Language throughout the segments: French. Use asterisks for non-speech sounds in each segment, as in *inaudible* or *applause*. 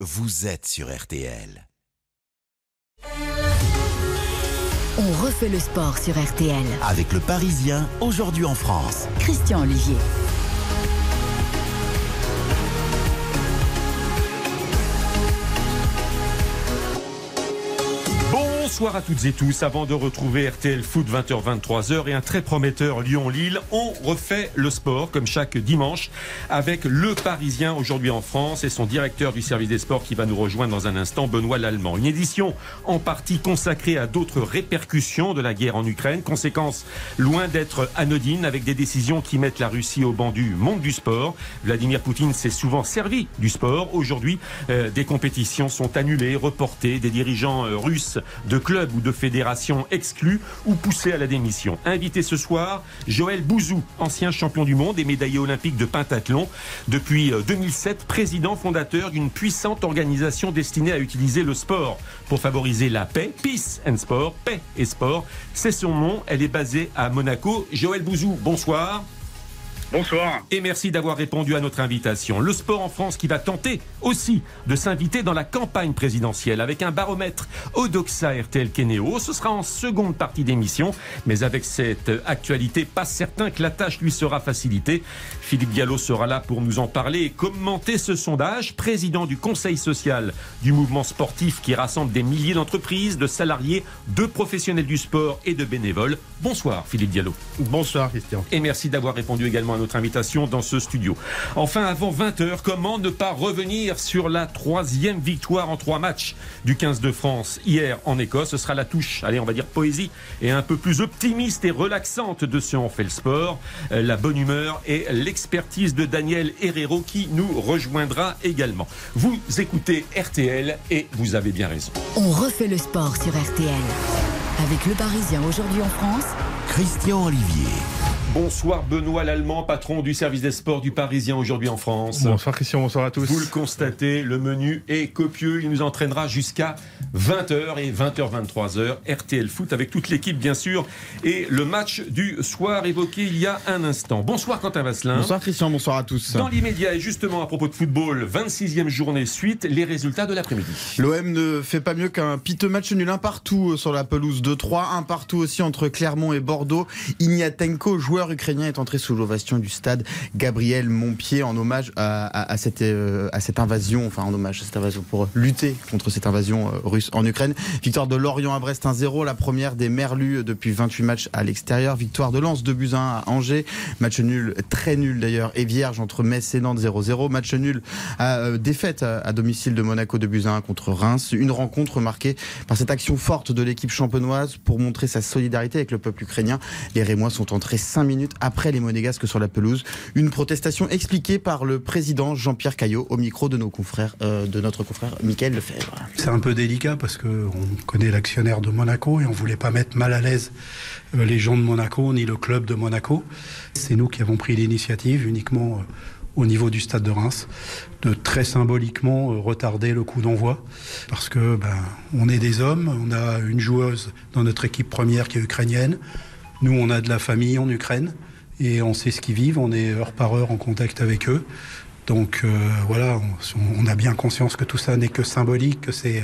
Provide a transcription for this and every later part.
vous êtes sur RTL. On refait le sport sur RTL. Avec le Parisien, aujourd'hui en France. Christian Olivier. Bonsoir à toutes et tous. Avant de retrouver RTL Foot 20h-23h et un très prometteur Lyon-Lille, on refait le sport comme chaque dimanche avec le Parisien aujourd'hui en France et son directeur du service des sports qui va nous rejoindre dans un instant, Benoît Lallemand. Une édition en partie consacrée à d'autres répercussions de la guerre en Ukraine, conséquences loin d'être anodines avec des décisions qui mettent la Russie au banc du monde du sport. Vladimir Poutine s'est souvent servi du sport. Aujourd'hui, euh, des compétitions sont annulées, reportées, des dirigeants euh, russes de clubs ou de fédérations exclus ou poussés à la démission. Invité ce soir, Joël Bouzou, ancien champion du monde et médaillé olympique de pentathlon. Depuis 2007, euh, président fondateur d'une puissante organisation destinée à utiliser le sport pour favoriser la paix. Peace and Sport, paix et sport. C'est son nom. Elle est basée à Monaco. Joël Bouzou, bonsoir. Bonsoir. Et merci d'avoir répondu à notre invitation. Le sport en France qui va tenter aussi de s'inviter dans la campagne présidentielle avec un baromètre Odoxa RTL Kenéo. Ce sera en seconde partie d'émission, mais avec cette actualité, pas certain que la tâche lui sera facilitée. Philippe Diallo sera là pour nous en parler et commenter ce sondage. Président du Conseil social du mouvement sportif qui rassemble des milliers d'entreprises, de salariés, de professionnels du sport et de bénévoles. Bonsoir Philippe Diallo. Bonsoir Christian. Et merci d'avoir répondu également notre invitation dans ce studio. Enfin, avant 20h, comment ne pas revenir sur la troisième victoire en trois matchs du 15 de France hier en Écosse? Ce sera la touche, allez, on va dire poésie, et un peu plus optimiste et relaxante de ce On fait le sport. Euh, la bonne humeur et l'expertise de Daniel Herrero qui nous rejoindra également. Vous écoutez RTL et vous avez bien raison. On refait le sport sur RTL. Avec le Parisien aujourd'hui en France, Christian Olivier. Bonsoir Benoît Lallemand, patron du service des sports du Parisien aujourd'hui en France. Bonsoir Christian, bonsoir à tous. Vous le constatez, le menu est copieux. Il nous entraînera jusqu'à 20h et 20h, 23h. RTL Foot avec toute l'équipe, bien sûr. Et le match du soir évoqué il y a un instant. Bonsoir Quentin Vasselin. Bonsoir Christian, bonsoir à tous. Dans l'immédiat et justement à propos de football, 26e journée suite, les résultats de l'après-midi. L'OM ne fait pas mieux qu'un piteux match nul, un partout sur la pelouse 2-3, un partout aussi entre Clermont et Bordeaux. Ignatenko, joueur ukrainien est entré sous l'ovation du stade Gabriel Montpied en hommage à, cette, euh, à cette invasion, enfin en hommage à cette invasion pour lutter contre cette invasion euh, russe en Ukraine. Victoire de Lorient à Brest 1-0, la première des Merlus depuis 28 matchs à l'extérieur. Victoire de Lens 2 buts 1 à Angers. Match nul, très nul d'ailleurs, et vierge entre Metz et Nantes 0-0. Match nul euh, défaite à, domicile de Monaco 2 buts 1 contre Reims. Une rencontre marquée par cette action forte de l'équipe champenoise pour montrer sa solidarité avec le peuple ukrainien. Les Rémois sont entrés 5 minutes après les Monégasques sur la pelouse. Une protestation expliquée par le président Jean-Pierre Caillot au micro de nos confrères, euh, de notre confrère Mickaël Lefebvre. C'est un peu délicat parce qu'on connaît l'actionnaire de Monaco et on voulait pas mettre mal à l'aise euh, les gens de Monaco ni le club de Monaco. C'est nous qui avons pris l'initiative uniquement euh, au niveau du stade de Reims, de très symboliquement retarder le coup d'envoi, parce que ben, on est des hommes, on a une joueuse dans notre équipe première qui est ukrainienne, nous, on a de la famille en Ukraine et on sait ce qu'ils vivent, on est heure par heure en contact avec eux. Donc euh, voilà, on, on, a bien conscience que tout ça n'est que symbolique, que c'est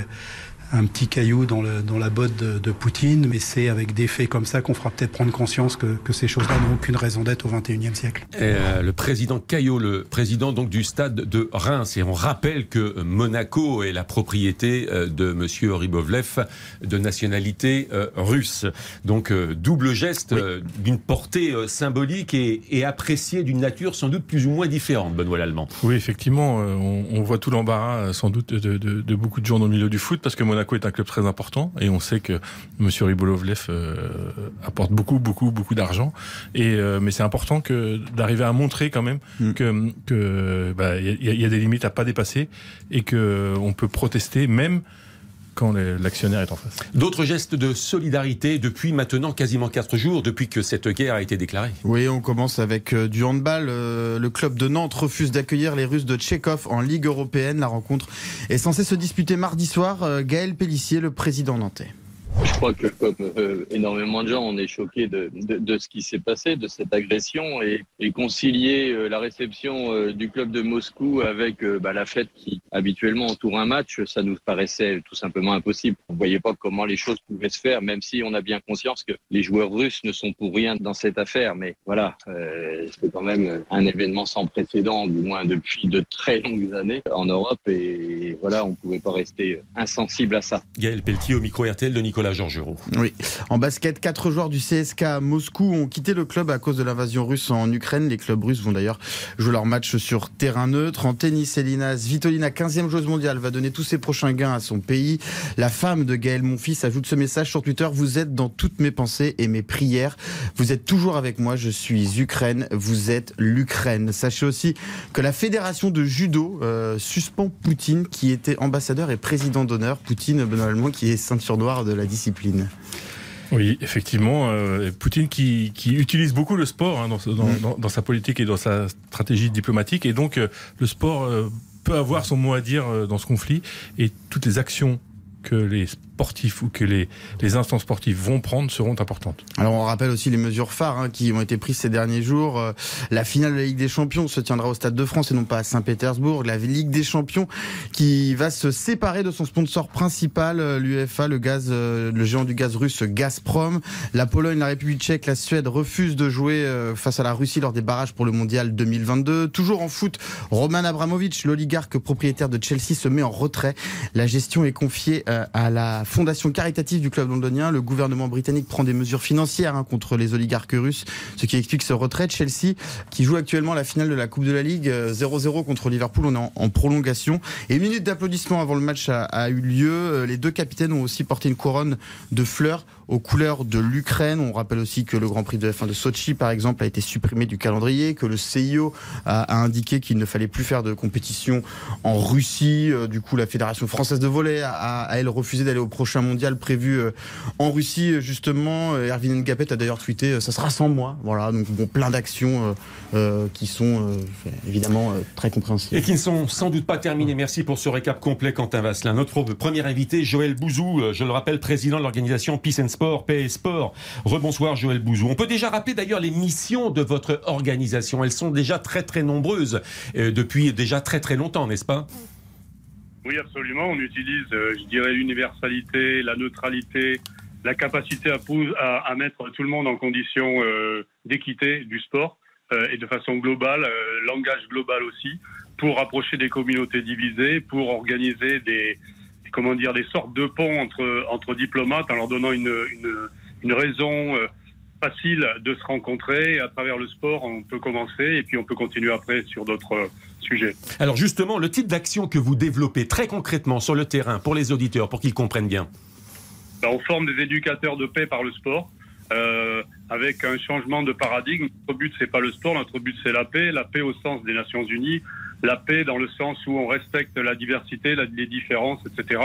un petit caillou dans, le, dans la botte de, Poutine, mais c'est avec des faits comme ça qu'on fera peut-être prendre conscience que, que ces choses-là n'ont aucune raison d'être au XXIe siècle. Euh, le président Caillot, le président donc du stade de Reims, et on rappelle que Monaco est la propriété euh, de Monsieur Ribovlev, de nationalité euh, russe. Donc double geste d'une portée symbolique et, et apprécié d'une nature sans doute plus ou moins différente, Benoît Lallemand. Oui, effectivement, on, on voit tout l'embarras sans doute de, de, de, beaucoup de gens dans le milieu du foot parce que Monaco Monaco est un club très important et on sait que M. Ribolovlev euh, apporte beaucoup, beaucoup, beaucoup d'argent. Et euh, mais c'est important que d'arriver à montrer quand même mm. que que bah, y, y, a des limites à pas dépasser et que on peut protester même quand l'actionnaire est en face. D'autres gestes de solidarité depuis maintenant quasiment 4 jours, depuis que cette guerre a été déclarée. Oui, on commence avec euh, du handball. Euh, le club de Nantes refuse d'accueillir les Russes de Tchekhov en Ligue européenne. La rencontre est censée se disputer mardi soir. Euh, Gaël Pellissier, le président nantais. Crois que comme euh, énormément de gens, on est choqué de, de, ce qui s'est passé, de cette agression et, concilier euh, la réception euh, du club de Moscou avec bah, la fête qui habituellement entoure un match, ça nous paraissait tout simplement impossible. On ne voyait pas comment les choses pouvaient se faire, même si on a bien conscience que les joueurs russes ne sont pour rien dans cette affaire. Mais voilà, c'est quand même un événement sans précédent, du moins depuis de très longues années en Europe. Et voilà, on ne pouvait pas rester insensible à ça. Gaël Pelletier au micro RTL de Nicolas Oui. En basket, quatre joueurs du CSK Moscou ont quitté le club à cause de l'invasion russe en Ukraine. Les clubs russes vont d'ailleurs jouer leur match sur terrain neutre. En tennis, Elina Svitolina, 15e joueuse mondiale, va donner tous ses prochains gains à son pays. La femme de Gaël Monfils ajoute ce message sur Twitter. Vous êtes dans toutes mes pensées et mes prières. Vous êtes toujours avec moi. Je suis Ukraine. Vous êtes l'Ukraine. Sachez aussi que la fédération de judo euh, suspend Poutine, qui était ambassadeur et président d'honneur. Poutine, Benoît Allemand, qui est ceinture noire de la discipline. Oui, effectivement, euh, Poutine qui, qui, utilise beaucoup le sport hein, dans, dans, sa politique et dans sa stratégie diplomatique, et donc euh, le sport euh, peut avoir son mot à dire dans ce conflit, et toutes les actions que les sportifs ou que les, instances sportives vont prendre seront importantes. Alors on rappelle aussi les mesures phares hein, qui ont été prises ces derniers jours. Euh, la finale de la Ligue des Champions se tiendra au Stade de France et non pas à Saint-Pétersbourg. La Ligue des Champions qui va se séparer de son sponsor principal, euh, l'UEFA, euh, le géant du gaz russe Gazprom. La Pologne, la République tchèque, la Suède refusent de jouer face à la Russie lors des barrages pour le Mondial 2022. Toujours en foot, Roman Abramovich, l'oligarque propriétaire de Chelsea, se met en retrait. La gestion est confiée à la fondation caritative du club londonien. Le gouvernement britannique prend des mesures financières hein, contre les oligarques russes, ce qui explique ce retrait de Chelsea, qui joue actuellement la finale de la Coupe de la Ligue 0-0 contre Liverpool. On est en, prolongation. Et une minute d'applaudissement avant le match a, a, eu lieu. Les deux capitaines ont aussi porté une couronne de fleurs aux couleurs de l'Ukraine. On rappelle aussi que le Grand Prix de F1 de Sochi, par exemple, a été supprimé du calendrier, que le CIO a, indiqué qu'il ne fallait plus faire de compétition en Russie. Euh, du coup, la Fédération française de volley a, elle refusé d'aller au prochain mondial prévu euh, en Russie, justement. Euh, Erwin Ngapet a d'ailleurs tweeté ça sera sans moi. Voilà, donc bon, plein d'actions qui sont évidemment très compréhensibles. Et qui ne sont sans doute pas terminées. Merci pour ce récap complet, Quentin Vasselin. Notre premier invité, Joël Bouzou, je le rappelle, président de l'organisation Peace and Sport, Paix et Sport. Rebonsoir Joël Bouzou. On peut déjà rappeler d'ailleurs les missions de votre organisation. Elles sont déjà très très nombreuses euh, depuis déjà très très longtemps, n'est-ce pas? Oui, absolument. On utilise, euh, je dirais, l'universalité, la neutralité, la capacité à, mettre tout le monde en condition euh, d'équité du sport et de façon globale, langage global aussi, pour rapprocher des communautés divisées, pour organiser des comment dire, des sortes de ponts entre, entre diplomates en leur donnant une, une, une raison euh, facile de se rencontrer. À travers le sport, on peut commencer et puis on peut continuer après sur d'autres euh, sujets. Alors justement, le type d'action que vous développez très concrètement sur le terrain pour les auditeurs, pour qu'ils comprennent bien? Ben, on forme des éducateurs de paix par le sport. Euh, avec un changement de paradigme. Notre but, c'est pas le sport, notre but, c'est la paix. La paix au sens des Nations Unies, la paix dans le sens où on respecte la diversité, les différences, etc.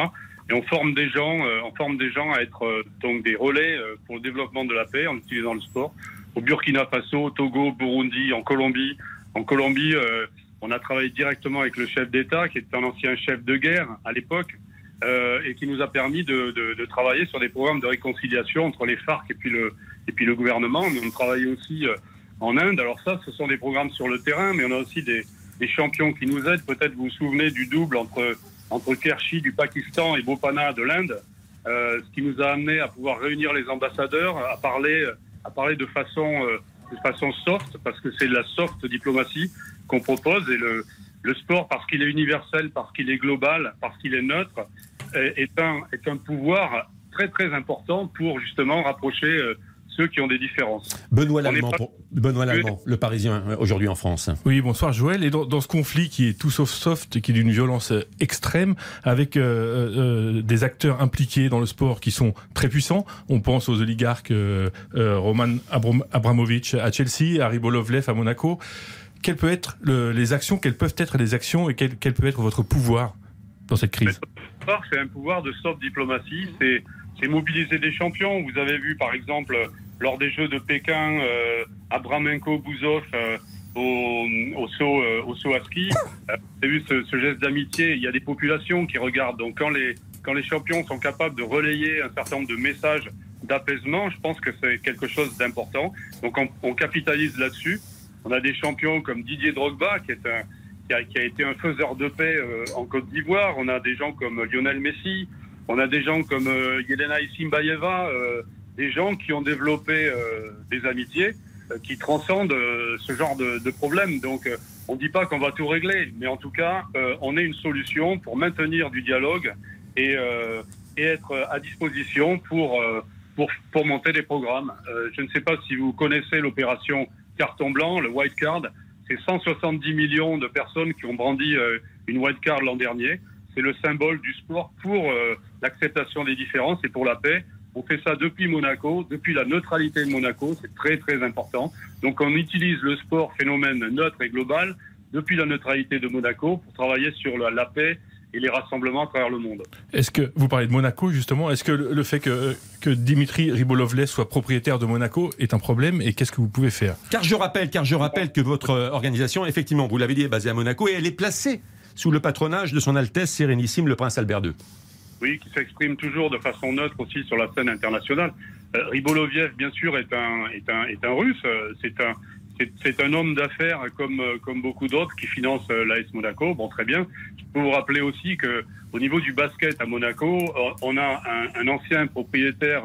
Et on forme des gens, euh, on forme des gens à être euh, donc des relais euh, pour le développement de la paix en utilisant le sport. Au Burkina Faso, Togo, Burundi, en Colombie. En Colombie, euh, on a travaillé directement avec le chef d'État, qui était un ancien chef de guerre à l'époque, euh, et qui nous a permis de, de, de, travailler sur des programmes de réconciliation entre les FARC et puis le, et puis le gouvernement. Mais on travaille aussi euh, en Inde. Alors ça, ce sont des programmes sur le terrain, mais on a aussi des, des champions qui nous aident. Peut-être vous vous souvenez du double entre, entre Kershi du Pakistan et Bopana de l'Inde, euh, ce qui nous a amené à pouvoir réunir les ambassadeurs, à parler, à parler de façon, euh, de façon soft, parce que c'est la soft diplomatie qu'on propose et le, le sport, parce qu'il est universel, parce qu'il est global, parce qu'il est neutre, est un, est un pouvoir très très important pour justement rapprocher euh, ceux qui ont des différences. Benoît Lallemand, pas... Benoît Lallemand le Parisien euh, aujourd'hui en France. Oui, bonsoir Joël. Et dans, dans, ce conflit qui est tout sauf soft, qui est d'une violence euh, extrême, avec euh, euh, des acteurs impliqués dans le sport qui sont très puissants, on pense aux oligarques euh, Roman Abram Abramovich à Chelsea, à Ribolovlev à Monaco. Quelles peuvent être le, les actions, quelles peuvent être les actions et quel, quel peut être votre pouvoir dans cette crise? C'est un pouvoir de soft diplomatie, c'est mobiliser des champions. Vous avez vu, par exemple, lors des Jeux de Pékin, euh, Abramenko, Bouzov euh, au, au, saut, euh, au saut à ski. Vu ce, ce geste d'amitié. Il y a des populations qui regardent. Donc, quand les, quand les champions sont capables de relayer un certain nombre de messages d'apaisement, je pense que c'est quelque chose d'important. Donc on, on capitalise là-dessus. On a des champions comme Didier Drogba, qui, est un, qui, a, qui a été un faiseur de paix euh, en Côte d'Ivoire. On a des gens comme Lionel Messi. On a des gens comme euh, Yelena Isimbayeva, euh, des gens qui ont développé euh, des amitiés euh, qui transcendent euh, ce genre de, de problème. Donc on ne dit pas qu'on va tout régler, mais en tout cas, on est une solution pour maintenir du dialogue et, et être à disposition pour, pour, pour monter des programmes. Je ne sais pas si vous connaissez l'opération carton blanc, le white card. C'est 170 millions de personnes qui ont brandi une white card l'an dernier. C'est le symbole du sport pour l'acceptation des différences et pour la paix. On fait ça depuis Monaco, depuis la neutralité de Monaco, c'est très très important. Donc on utilise le sport phénomène neutre et global depuis la neutralité de Monaco pour travailler sur la, la paix et les rassemblements à travers le monde. Est-ce que vous parlez de Monaco justement Est-ce que le le fait que, que Dimitri Ribolovlev soit propriétaire de Monaco est un problème et qu'est-ce que vous pouvez faire? Car je rappelle, car je rappelle que votre euh, organisation, effectivement, vous l'avez dit, est basée à Monaco et elle est placée sous le patronage de son Altesse Sérénissime le Prince Albert II. Oui, qui s'exprime toujours de façon neutre aussi sur la scène internationale. Euh, Riboloviev, bien sûr, est un, est un, est un russe. Euh, C'est un, c'est- c'est un homme d'affaires comme, euh, comme beaucoup d'autres qui finance euh, l'AS Monaco. Bon, très bien. Je peux vous rappeler aussi que au niveau du basket à Monaco, on a un, un ancien propriétaire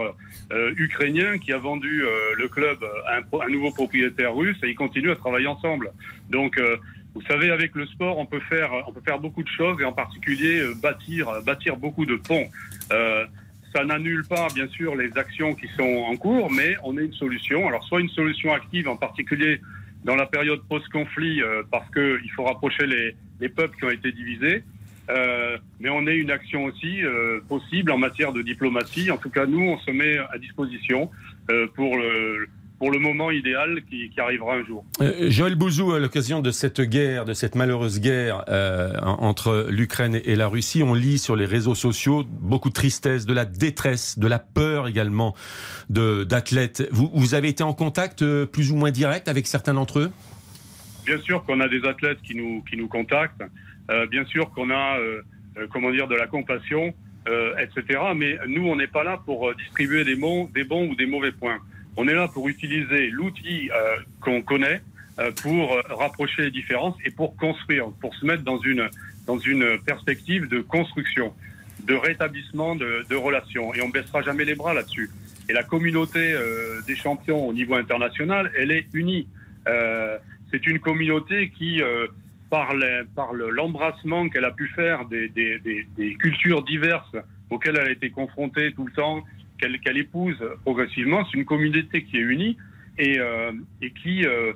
euh, ukrainien qui a vendu euh, le club à un, un nouveau propriétaire russe et ils continuent à travailler ensemble. Donc, euh, vous savez, avec le sport, on peut faire, on peut faire beaucoup de choses et en particulier euh, bâtir, bâtir beaucoup de ponts. Euh, ça n'annule pas, bien sûr, les actions qui sont en cours, mais on est une solution. Alors, soit une solution active, en particulier dans la période post-conflit, euh, parce qu'il faut rapprocher les, les peuples qui ont été divisés. Euh, mais on est une action aussi euh, possible en matière de diplomatie. En tout cas, nous, on se met à disposition euh, pour le, pour le moment idéal qui, qui arrivera un jour. Euh, Joël Bouzou, à l'occasion de cette guerre, de cette malheureuse guerre euh, en- entre l'Ukraine et la Russie, on lit sur les réseaux sociaux beaucoup de tristesse, de la détresse, de la peur également de- d'athlètes. Vous, vous avez été en contact euh, plus ou moins direct avec certains d'entre eux? Bien sûr qu'on a des athlètes qui nous, qui nous contactent, bien sûr qu'on a, comment dire, de la compassion, etc. Mais nous, on n'est pas là pour distribuer des, bons, des bons ou des mauvais points. On est là pour utiliser l'outil euh, qu'on connaît euh, pour euh, rapprocher les différences et pour construire, pour se mettre dans une, dans une perspective de construction, de rétablissement de, de relations. Et on baissera jamais les bras là-dessus. Et la communauté euh, des champions au niveau international, elle est unie. Euh, c'est une communauté qui, euh, par l'embrassement qu'elle a pu faire des, des- des- des cultures diverses auxquelles elle a été confrontée tout le temps, qu'elle qu'elle épouse progressivement, c'est une communauté qui est unie et, euh, et qui euh,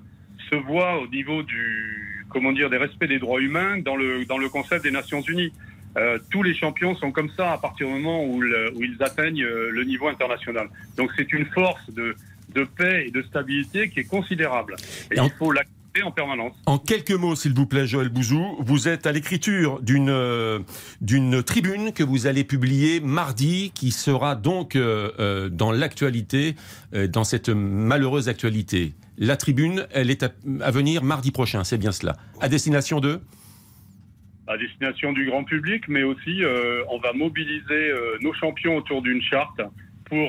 se voit au niveau du comment dire des respects des droits humains dans le dans le concept des Nations Unies. Euh, tous les champions sont comme ça à partir du moment où, le- où ils atteignent le niveau international. Donc c'est une force de, de paix et de stabilité qui est considérable. Et Et en- il faut l'accepter en permanence. En quelques mots, s'il vous plaît, Joël Bouzou, vous êtes à l'écriture d'une euh, d'une tribune que vous allez publier mardi, qui sera donc euh, euh, dans l'actualité, euh, dans cette malheureuse actualité. La tribune, elle est à, à venir mardi prochain, c'est bien cela. À destination de? À destination du grand public, mais aussi on va mobiliser nos champions autour d'une charte pour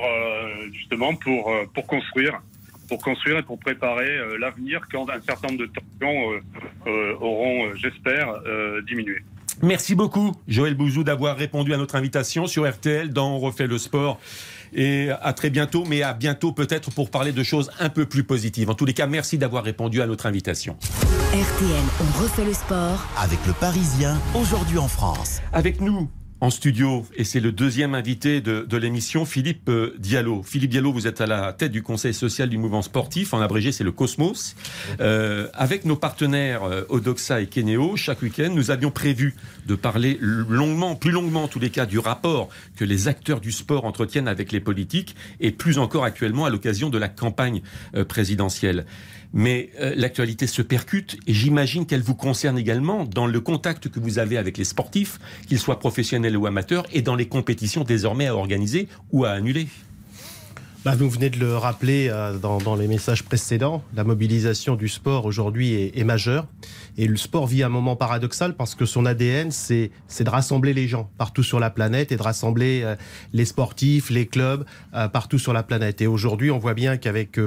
justement pour pour construire, pour construire et pour préparer euh, l'avenir quand un certain nombre de tensions euh, euh, auront, euh, j'espère, euh, diminué. Merci beaucoup, Joël Bouzou, d'avoir répondu à notre invitation sur RTL dans On refait le sport. Et à très bientôt, mais à bientôt peut-être pour parler de choses un peu plus positives. En tous les cas, merci d'avoir répondu à notre invitation. RTL, on refait le sport. Avec le Parisien, aujourd'hui en France. Avec nous en studio, et c'est le deuxième invité de, l'émission, Philippe euh, Diallo. Philippe Diallo, vous êtes à la tête du conseil social du mouvement sportif, en abrégé c'est le Cosmos. Euh, avec nos partenaires euh, Odoxa et Kenéo, chaque week-end, nous avions prévu de parler longuement, plus longuement en tous les cas, du rapport que les acteurs du sport entretiennent avec les politiques, et plus encore actuellement à l'occasion de la campagne présidentielle. Mais euh, l'actualité se percute et j'imagine qu'elle vous concerne également dans le contact que vous avez avec les sportifs, qu'ils soient professionnels ou amateurs, et dans les compétitions désormais à organiser ou à annuler. Bah, Vous venez de le rappeler euh, dans, les messages précédents, la mobilisation du sport aujourd'hui est, majeure. Et le sport vit un moment paradoxal parce que son ADN, c'est de rassembler les gens partout sur la planète et de rassembler euh, les sportifs, les clubs euh, partout sur la planète. Et aujourd'hui, on voit bien qu'avec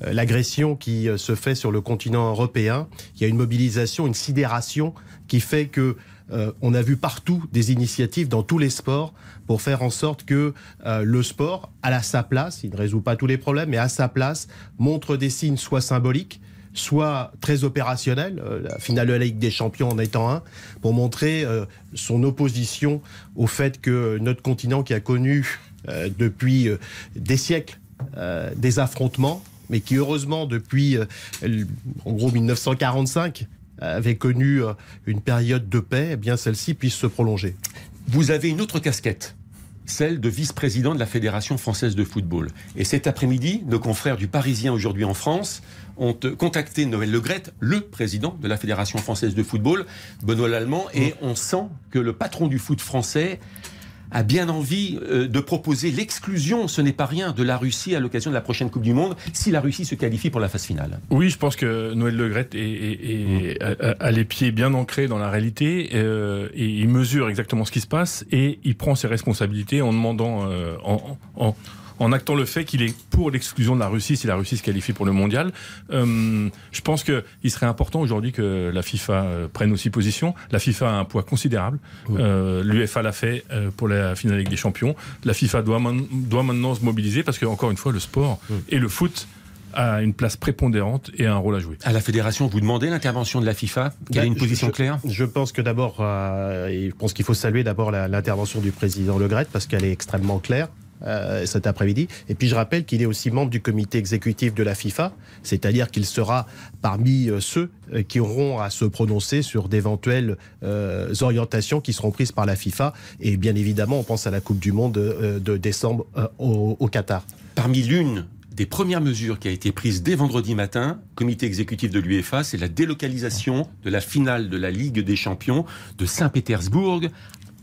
l'agression qui se fait sur le continent européen, il y a une mobilisation, une sidération qui fait que euh, on a vu partout des initiatives dans tous les sports pour faire en sorte que euh, le sport, à sa place, il ne résout pas tous les problèmes, mais à sa place, montre des signes soit symboliques, soit très opérationnels, euh, la finale de la Ligue des Champions en étant un, pour montrer son opposition au fait que notre continent qui a connu depuis des siècles des affrontements, mais qui heureusement depuis en gros 1945 avait connu une période de paix, eh bien celle-ci puisse se prolonger. Vous avez une autre casquette celle de vice-président de la Fédération française de football. Et cet après-midi, nos confrères du Parisien aujourd'hui en France ont contacté Noël Legrette, le président de la Fédération française de football, Benoît Lallemand, et on sent que le patron du foot français a bien envie euh, de proposer l'exclusion, ce n'est pas rien, de la Russie à l'occasion de la prochaine Coupe du Monde, si la Russie se qualifie pour la phase finale. Oui, je pense que Noël Legrette est, est, est, a, a, les pieds bien ancrés dans la réalité, euh, et il mesure exactement ce qui se passe, et il prend ses responsabilités en demandant, euh, en, en en actant le fait qu'il est pour l'exclusion de la Russie si la Russie se qualifie pour le mondial. Euh, je pense qu'il serait important aujourd'hui que la FIFA euh, prenne aussi position. La FIFA a un poids considérable. Oui. Euh, L'UEFA l'a fait pour la finale Ligue des Champions. La FIFA doit, doit maintenant se mobiliser parce que, encore une fois, le sport oui. et le foot a une place prépondérante et un rôle à jouer. À la fédération, vous demandez l'intervention de la FIFA? Quelle bah, est une position je, claire? Je pense que d'abord, euh, je pense qu'il faut saluer d'abord l'intervention du président Le Gret parce qu'elle est extrêmement claire euh, cet après-midi. Et puis je rappelle qu'il est aussi membre du comité exécutif de la FIFA, c'est-à-dire qu'il sera parmi euh, ceux euh, qui auront à se prononcer sur d'éventuelles orientations qui seront prises par la FIFA. Et bien évidemment, on pense à la Coupe du Monde de, décembre au, au Qatar. Parmi l'une des premières mesures qui a été prise dès vendredi matin, comité exécutif de l'UEFA, c'est la délocalisation de la finale de la Ligue des Champions de Saint-Pétersbourg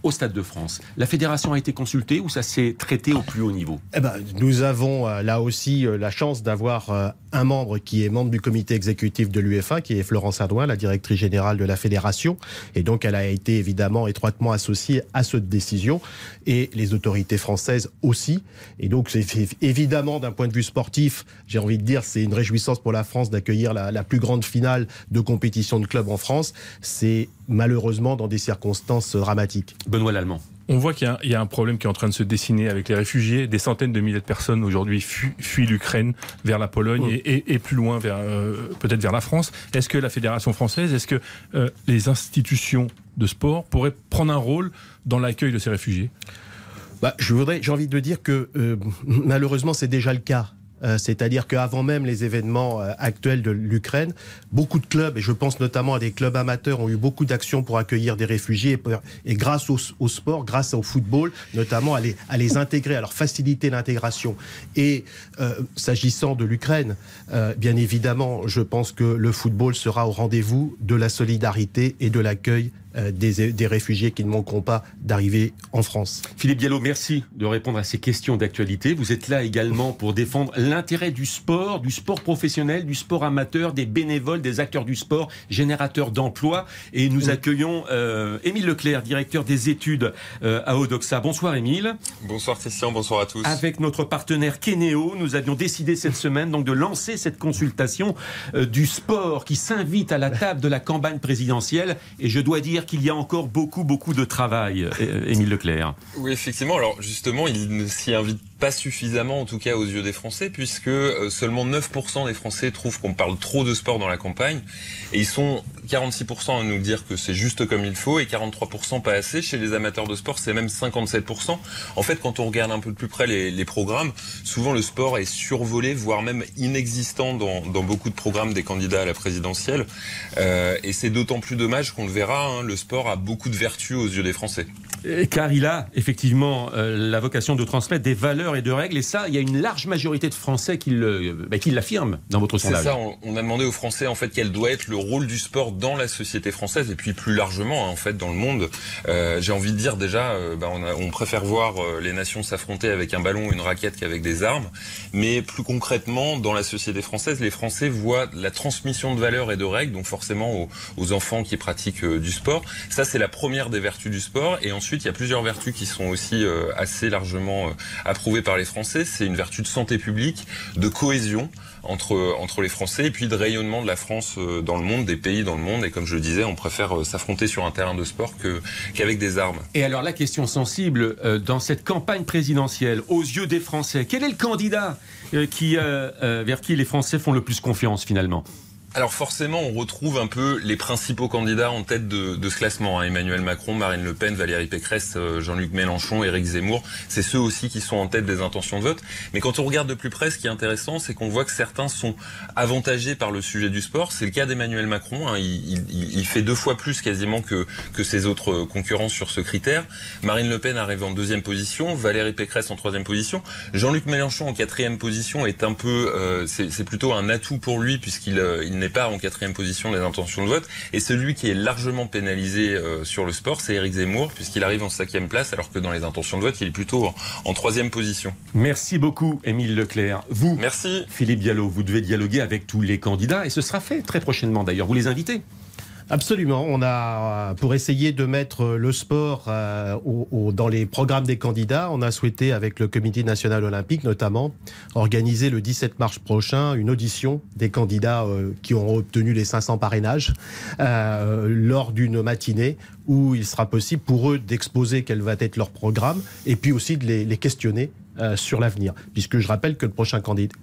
au Stade de France. La fédération a été consultée ou ça s'est traité au plus haut niveau? Eh ben, Nous avons euh, là aussi euh, la chance d'avoir euh, un membre qui est membre du comité exécutif de l'UEFA, qui est Florence Ardouin, la directrice générale de la fédération. Et donc, elle a été évidemment étroitement associée à cette décision et les autorités françaises aussi. Et donc, évidemment d'un point de vue sportif, j'ai envie de dire, c'est une réjouissance pour la France d'accueillir la, la plus grande finale de compétition de club en France. C'est malheureusement dans des circonstances dramatiques. Benoît Lallemand. On voit qu'il y, y, a un problème qui est en train de se dessiner avec les réfugiés. Des centaines de milliers de personnes aujourd'hui fuient, fuient l'Ukraine vers la Pologne et, et, et, plus loin vers euh, peut-être vers la France. Est-ce que la fédération française, est-ce que euh, les institutions de sport pourraient prendre un rôle dans l'accueil de ces réfugiés? Bah, je voudrais, j'ai envie de dire que euh, malheureusement c'est déjà le cas. Euh, c'est-à-dire qu'avant même les événements euh, actuels de l'Ukraine, beaucoup de clubs, et je pense notamment à des clubs amateurs, ont eu beaucoup d'actions pour accueillir des réfugiés et, grâce au, sport, grâce au football, notamment à les, intégrer, à leur faciliter l'intégration. Et euh, s'agissant de l'Ukraine, bien évidemment, je pense que le football sera au rendez-vous de la solidarité et de l'accueil des, des, réfugiés qui ne manqueront pas d'arriver en France. Philippe Diallo, merci de répondre à ces questions d'actualité. Vous êtes là également pour défendre l'intérêt du sport, du sport professionnel, du sport amateur, des bénévoles, des acteurs du sport, générateurs d'emplois. Et nous oui. accueillons euh, Émile Leclerc, directeur des études euh, à Odoxa. Bonsoir Émile. Bonsoir Christian, bonsoir à tous. Avec notre partenaire Kenéo, nous avions décidé cette semaine donc de lancer cette consultation euh, du sport qui s'invite à la table de la campagne présidentielle. Et je dois dire qu'il y a encore beaucoup, beaucoup de travail, Émile Leclerc. Oui, effectivement. Alors, justement, il ne s'y invite pas suffisamment, en tout cas aux yeux des Français, puisque euh, seulement 9% des Français trouvent qu'on parle trop de sport dans la campagne. Et ils sont 46% à nous dire que c'est juste comme il faut et 43% pas assez. Chez les amateurs de sport, c'est même 57%. En fait, quand on regarde un peu de plus près les, programmes, souvent le sport est survolé, voire même inexistant dans, beaucoup de programmes des candidats à la présidentielle. Euh, et c'est d'autant plus dommage qu'on le verra, hein, le sport a beaucoup de vertus aux yeux des Français. Car il a effectivement euh, la vocation de transmettre des valeurs valeurs et de règles. Et ça, il y a une large majorité de Français qui bah, l'affirment dans votre sondage. C'est ça, on, a demandé aux Français en fait quel doit être le rôle du sport dans la société française et puis plus largement en fait dans le monde. Euh, j'ai envie de dire déjà, euh, bah, on, a, on, préfère voir euh, les nations s'affronter avec un ballon ou une raquette qu'avec des armes. Mais plus concrètement, dans la société française, les Français voient la transmission de valeurs et de règles, donc forcément aux, aux enfants qui pratiquent du sport. Ça, c'est la première des vertus du sport. Et ensuite, il y a plusieurs vertus qui sont aussi assez largement approuvées par les Français. C'est une vertu de santé publique, de cohésion entre, entre les Français et puis de rayonnement de la France euh, dans le monde, des pays dans le monde. Et comme je le disais, on préfère euh, s'affronter sur un terrain de sport qu'avec des armes. Et alors la question sensible, euh, dans cette campagne présidentielle, aux yeux des Français, quel est le candidat qui, vers qui les Français font le plus confiance finalement? Alors forcément, on retrouve un peu les principaux candidats en tête de, ce classement. Hein. Emmanuel Macron, Marine Le Pen, Valérie Pécresse, euh, Jean-Luc Mélenchon, Éric Zemmour. C'est ceux aussi qui sont en tête des intentions de vote. Mais quand on regarde de plus près, ce qui est intéressant, c'est qu'on voit que certains sont avantagés par le sujet du sport. C'est le cas d'Emmanuel Macron. Hein. Il, fait deux fois plus quasiment que, que ses autres concurrents sur ce critère. Marine Le Pen arrive en deuxième position, Valérie Pécresse en troisième position. Jean-Luc Mélenchon en quatrième position est un peu, euh, c'est plutôt un atout pour lui puisqu'il euh, n'est pas en quatrième position des intentions de vote. Et celui qui est largement pénalisé euh, sur le sport, c'est Éric Zemmour, puisqu'il arrive en cinquième place, alors que dans les intentions de vote, il est plutôt en, troisième position. Merci beaucoup, Émile Leclerc. Vous, Merci. Philippe Diallo, vous devez dialoguer avec tous les candidats, et ce sera fait très prochainement d'ailleurs. Vous les invitez Absolument. On a, pour essayer de mettre le sport euh, dans les programmes des candidats, on a souhaité, avec le Comité national olympique notamment, organiser le 17 mars prochain une audition des candidats euh, qui ont obtenu les 500 parrainages euh, lors d'une matinée où il sera possible pour eux d'exposer quel va être leur programme et puis aussi de les, les questionner sur l'avenir. Puisque je rappelle que le prochain candidat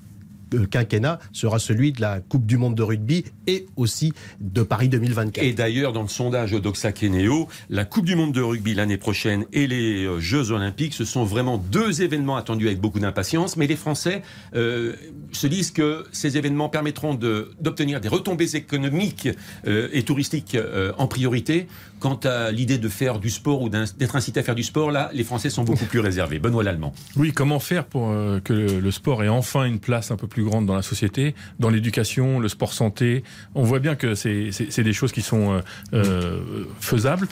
quinquennat sera celui de la Coupe du Monde de rugby et aussi de Paris 2024. Et d'ailleurs, dans le sondage d'Oxa Keneo, la Coupe du Monde de rugby l'année prochaine et les euh, Jeux Olympiques, ce sont vraiment deux événements attendus avec beaucoup d'impatience. Mais les Français euh, se disent que ces événements permettront d'obtenir des retombées économiques euh, et touristiques en priorité. Quant à l'idée de faire du sport ou d'être incité à faire du sport, là, les Français sont beaucoup plus réservés. Benoît Lallemand. Oui, comment faire pour que le sport ait enfin une place un peu plus grande dans la société, dans l'éducation, le sport santé. On voit bien que c'est des choses qui sont euh, euh, faisables.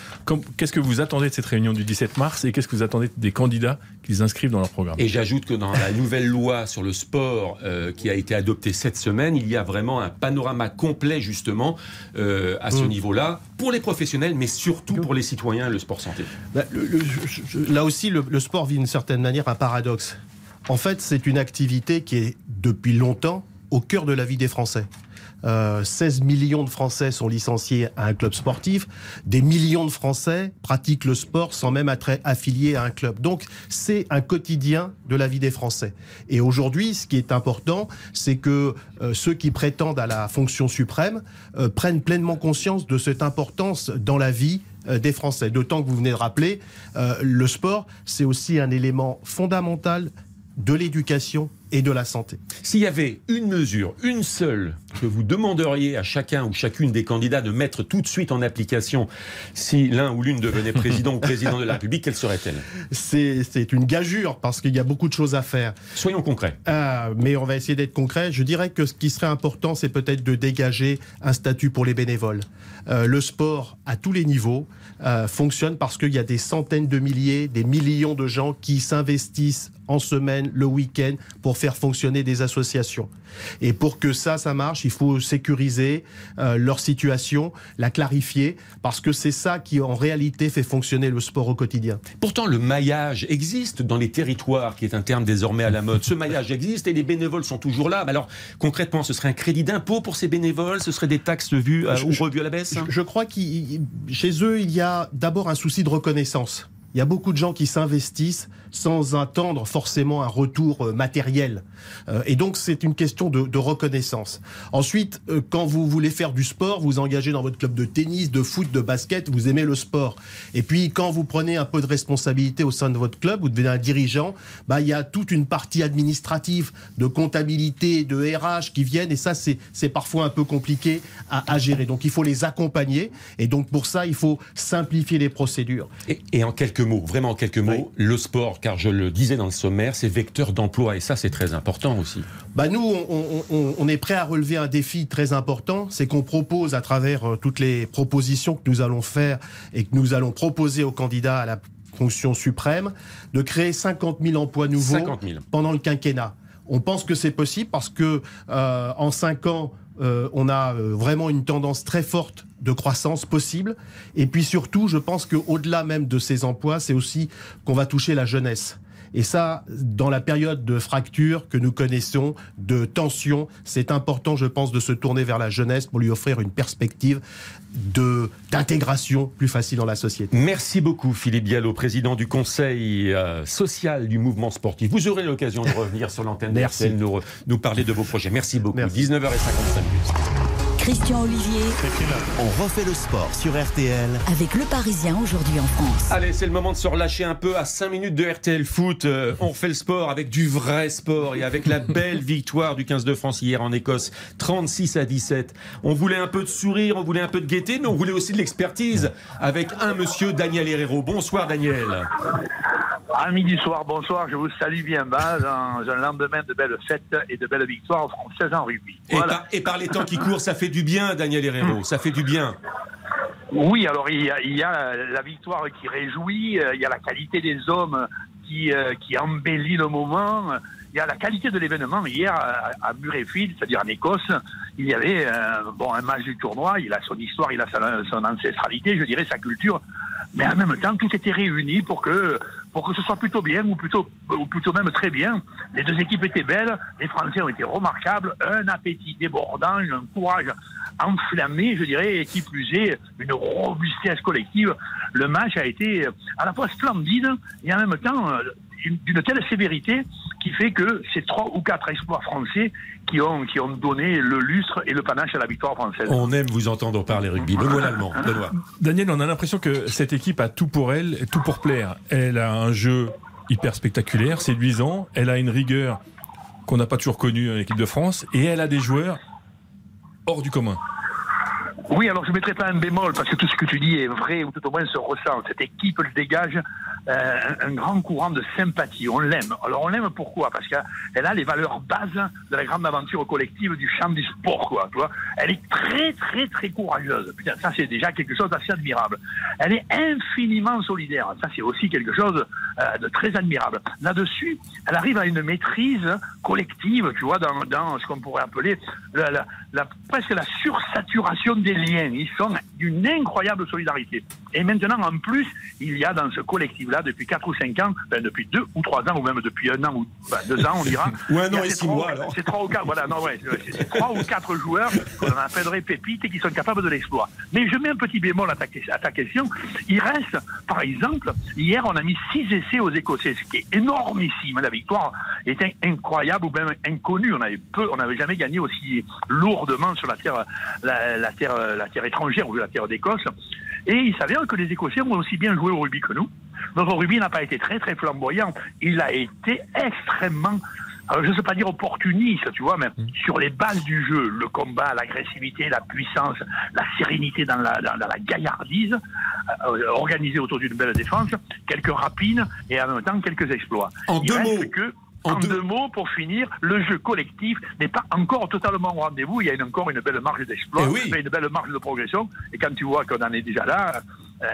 Qu'est-ce que vous attendez de cette réunion du 17 mars et qu'est-ce que vous attendez des candidats qu'ils inscrivent dans leur programme? Et j'ajoute que dans la nouvelle loi sur le sport euh, qui a été adoptée cette semaine, il y a vraiment un panorama complet justement à ce mm. niveau-là pour les professionnels, mais surtout pour les citoyens, le sport santé. Bah, là aussi, le sport vit d'une certaine manière un paradoxe. En fait, c'est une activité qui est depuis longtemps au cœur de la vie des Français. 16 euh, millions de Français sont licenciés à un club sportif. Des millions de Français pratiquent le sport sans même être affiliés à un club. Donc, c'est un quotidien de la vie des Français. Et aujourd'hui, ce qui est important, c'est que euh, ceux qui prétendent à la fonction suprême euh, prennent pleinement conscience de cette importance dans la vie des Français. D'autant que vous venez de rappeler, le sport, c'est aussi un élément fondamental de l'éducation et de la santé. S'il y avait une mesure, une seule, que vous demanderiez à chacun ou chacune des candidats de mettre tout de suite en application si l'un ou l'une devenait président ou président de la République, quelle serait-elle? C'est une gageure parce qu'il y a beaucoup de choses à faire. Soyons concrets. Euh, mais on va essayer d'être concret. Je dirais que ce qui serait important, c'est peut-être de dégager un statut pour les bénévoles. Euh, le sport à tous les niveaux euh, fonctionne parce qu'il y a des centaines de milliers, des millions de gens qui s'investissent en semaine, le week-end, pour faire fonctionner des associations. Et pour que ça, ça marche, il faut sécuriser euh, leur situation, la clarifier, parce que c'est ça qui, en réalité, fait fonctionner le sport au quotidien. Pourtant, le maillage existe dans les territoires, qui est un terme désormais à la mode. Ce maillage existe et les bénévoles sont toujours là. Mais alors, concrètement, ce serait un crédit d'impôt pour ces bénévoles? Ce serait des taxes vues euh, ou revues à la baisse? je, crois que chez eux, il y a d'abord un souci de reconnaissance. Il y a beaucoup de gens qui s'investissent sans attendre forcément un retour euh, matériel. Euh, et donc c'est une question de, reconnaissance. Ensuite, euh, quand vous voulez faire du sport, vous engagez dans votre club de tennis, de foot, de basket, vous aimez le sport. Et puis quand vous prenez un peu de responsabilité au sein de votre club, vous devenez un dirigeant, bah, il y a toute une partie administrative, de comptabilité, de RH qui viennent, et ça c'est parfois un peu compliqué à, gérer. Donc il faut les accompagner, et donc pour ça il faut simplifier les procédures. Et, en quelques quelques mots, vraiment en quelques mots, le sport, car je le disais dans le sommaire, c'est vecteur d'emploi et ça c'est très important aussi. Bah nous, on, on- on est prêt à relever un défi très important, c'est qu'on propose à travers euh, toutes les propositions que nous allons faire et que nous allons proposer aux candidats à la fonction suprême de créer 50 000 emplois nouveaux 50 000. pendant le quinquennat. On pense que c'est possible parce que euh, en cinq ans, euh, on a euh, vraiment une tendance très forte de croissance possible. Et puis surtout, je pense qu'au-delà même de ces emplois, c'est aussi qu'on va toucher la jeunesse. Et ça, dans la période de fracture que nous connaissons, de tension, c'est important, je pense, de se tourner vers la jeunesse pour lui offrir une perspective de d'intégration plus facile dans la société. Merci beaucoup Philippe Diallo, président du conseil euh, social du mouvement sportif. Vous aurez l'occasion de revenir sur l'antenne de nous, nous parler de vos projets. Merci beaucoup. Merci. 19h55 minutes. Christian Olivier On refait le sport sur RTL avec Le Parisien aujourd'hui en France. Allez, c'est le moment de se relâcher un peu à 5 minutes de RTL Foot. Euh, on fait le sport avec du vrai sport et avec la *laughs* belle victoire du 15 de France hier en Écosse, 36 à 17. On voulait un peu de sourire, on voulait un peu de gaieté, mais on voulait aussi de l'expertise avec un monsieur Daniel Herrero. Bonsoir Daniel. Amis du soir, bonsoir, je vous salue bien bas dans un lendemain de belles fêtes et de belles victoires françaises en rugby. Et, par, et par les temps qui courent, ça fait du bien Daniel Herrero, ça fait du bien. Oui, alors il y, a, il y a la victoire qui réjouit, euh, il y a la qualité des hommes qui, euh, qui embellit le moment, il y a la qualité de l'événement. Hier à, Murrayfield, c'est-à-dire en Écosse, il y avait euh, bon, un match du tournoi, il a son histoire, il a son ancestralité, je dirais sa culture, mais en même temps tout était réuni pour que pour que ce soit plutôt bien ou plutôt ou plutôt même très bien. Les deux équipes étaient belles, les Français ont été remarquables, un appétit débordant, un courage enflammé, je dirais, et qui plus est, une robustesse collective. Le match a été à la fois splendide et en même temps euh, d'une telle sévérité qui fait que c'est trois ou quatre exploits français qui ont, qui ont donné le lustre et le panache à la victoire française. On aime vous entendre parler rugby. Benoît Lallemand, *laughs* Benoît. Daniel, on a l'impression que cette équipe a tout pour elle, tout pour plaire. Elle a un jeu hyper spectaculaire, séduisant. Elle a une rigueur qu'on n'a pas toujours connue en équipe de France. Et elle a des joueurs hors du commun. Oui, alors je ne mettrai pas un bémol parce que tout ce que tu dis est vrai ou tout au moins se ressent. Cette équipe elle dégage euh, un, grand courant de sympathie. On l'aime. Alors on l'aime pourquoi? Parce qu'elle a les valeurs bases de la grande aventure collective du champ du sport, quoi. Tu vois Elle est très, très, très courageuse. Putain, ça c'est déjà quelque chose d'assez admirable. Elle est infiniment solidaire. Ça c'est aussi quelque chose euh, de très admirable. Là-dessus, elle arrive à une maîtrise collective, tu vois, dans, ce qu'on pourrait appeler presque la sursaturation des liens. Ils sont d'une incroyable solidarité. Et maintenant, en plus, il y a dans ce collectif-là, depuis 4 ou 5 ans, ben, depuis 2 ou 3 ans, ou même depuis un an ou 2 ans, on dira. Ou un an et mois, alors. C'est 3 ou 4, voilà, non, ouais, c'est- c'est 3 ou 4 joueurs qu'on appellerait pépites et qui sont capables de l'exploit. Mais je mets un petit bémol à ta, à ta question. Il reste, par exemple, hier, on a mis 6 essais aux Écossais, ce qui est énormissime. La victoire est in- incroyable ou même inconnue. On avait peu, on n'avait jamais gagné aussi lourdement sur la terre, la, la terre, la terre étrangère ou la terre d'Écosse. Et il s'avère que les Écossais ont aussi bien joué au rugby que nous. Notre rugby n'a pas été très très flamboyant. Il a été extrêmement alors, je ne sais pas dire opportuniste, tu vois, mais sur les bases du jeu, le combat, l'agressivité, la puissance, la sérénité dans la, dans, dans la gaillardise, euh, organisée autour d'une belle défense, quelques rapines et en même temps quelques exploits. En Il deux reste mots. que, En en, deux- deux... mots, pour finir, le jeu collectif n'est pas encore totalement au rendez-vous. Il y a une- encore une belle marge d'exploit, Eh oui. mais une belle marge de progression. Et quand tu vois qu'on en est déjà là,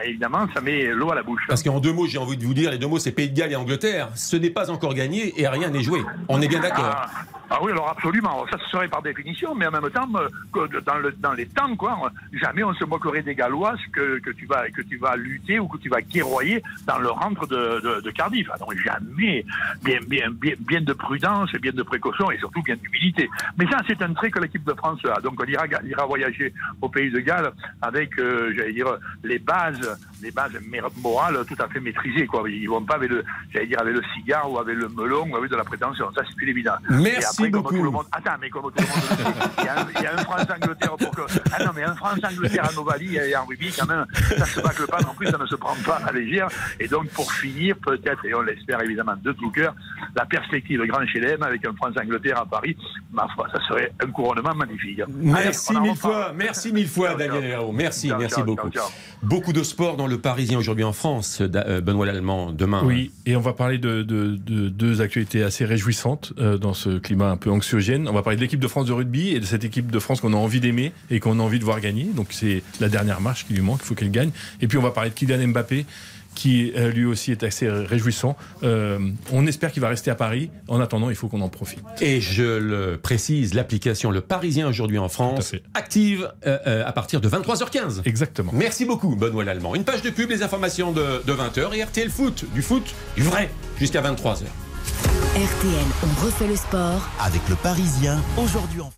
évidemment, ça met l'eau à la bouche. Parce qu'en deux mots, j'ai envie de vous dire, les deux mots, c'est Pays de Galles et Angleterre. Ce n'est pas encore gagné et rien n'est joué. On est bien d'accord. Ah, ah oui, alors absolument. Ça, ce serait par définition, mais en même temps, euh, dans, le, dans les temps, quoi, jamais on se moquerait des Gallois que, que, tu vas, que tu vas lutter ou que tu vas guerroyer dans le rentre de, de, de Cardiff. Ah non, jamais. Bien, bien, bien, bien de prudence, bien de précaution et surtout bien d'humilité. Mais ça, c'est un trait que l'équipe de France a. Donc on ira voyager au pays de Galles avec, euh, j'allais dire, les bases, les bases mé- morales tout à fait maîtrisées. Quoi. Ils vont pas avec le, j'allais dire, avec le cigare ou avec le melon ou avec de la prétention. Ça, c'est plus évident. Merci après, comme beaucoup. tout le monde- Attends, mais comme tout le monde le il y a un, France-Angleterre pour que. Ah non, mais un France-Angleterre en Ovalie et en rugby, quand même, ça se bâcle pas non plus, ça ne se prend pas à légère. Et donc, pour finir, peut-être, et on l'espère évidemment de tout cœur, la perspective Grand Chelem avec un France-Angleterre à Paris, ma foi, ça serait un couronnement magnifique. Merci Allez, en mille fois, merci mille fois, Daniel. Herrero. Merci, Ciao, merci ciao, beaucoup. ciao. Beaucoup de sport dans le le Parisien aujourd'hui en France, euh, Benoît Lallemand, demain. Oui, et on va parler de deux actualités assez réjouissantes euh, dans ce climat un peu anxiogène. On va parler de l'équipe de France de rugby et de cette équipe de France qu'on a envie d'aimer et qu'on a envie de voir gagner. Donc c'est la dernière marche qui lui manque, il faut qu'elle gagne. Et puis on va parler de Kylian Mbappé qui euh, lui aussi est assez réjouissant. Euh, on espère qu'il va rester à Paris. En attendant, il faut qu'on en profite. Et je le précise, l'application Le Parisien aujourd'hui en France active euh, à partir de 23h15. Exactement. Merci beaucoup, Benoît Lallemand. Une page de pub, les informations de, de 20h et RTL Foot, du foot, du vrai, jusqu'à 23h. RTL, on refait le sport. Avec Le Parisien aujourd'hui en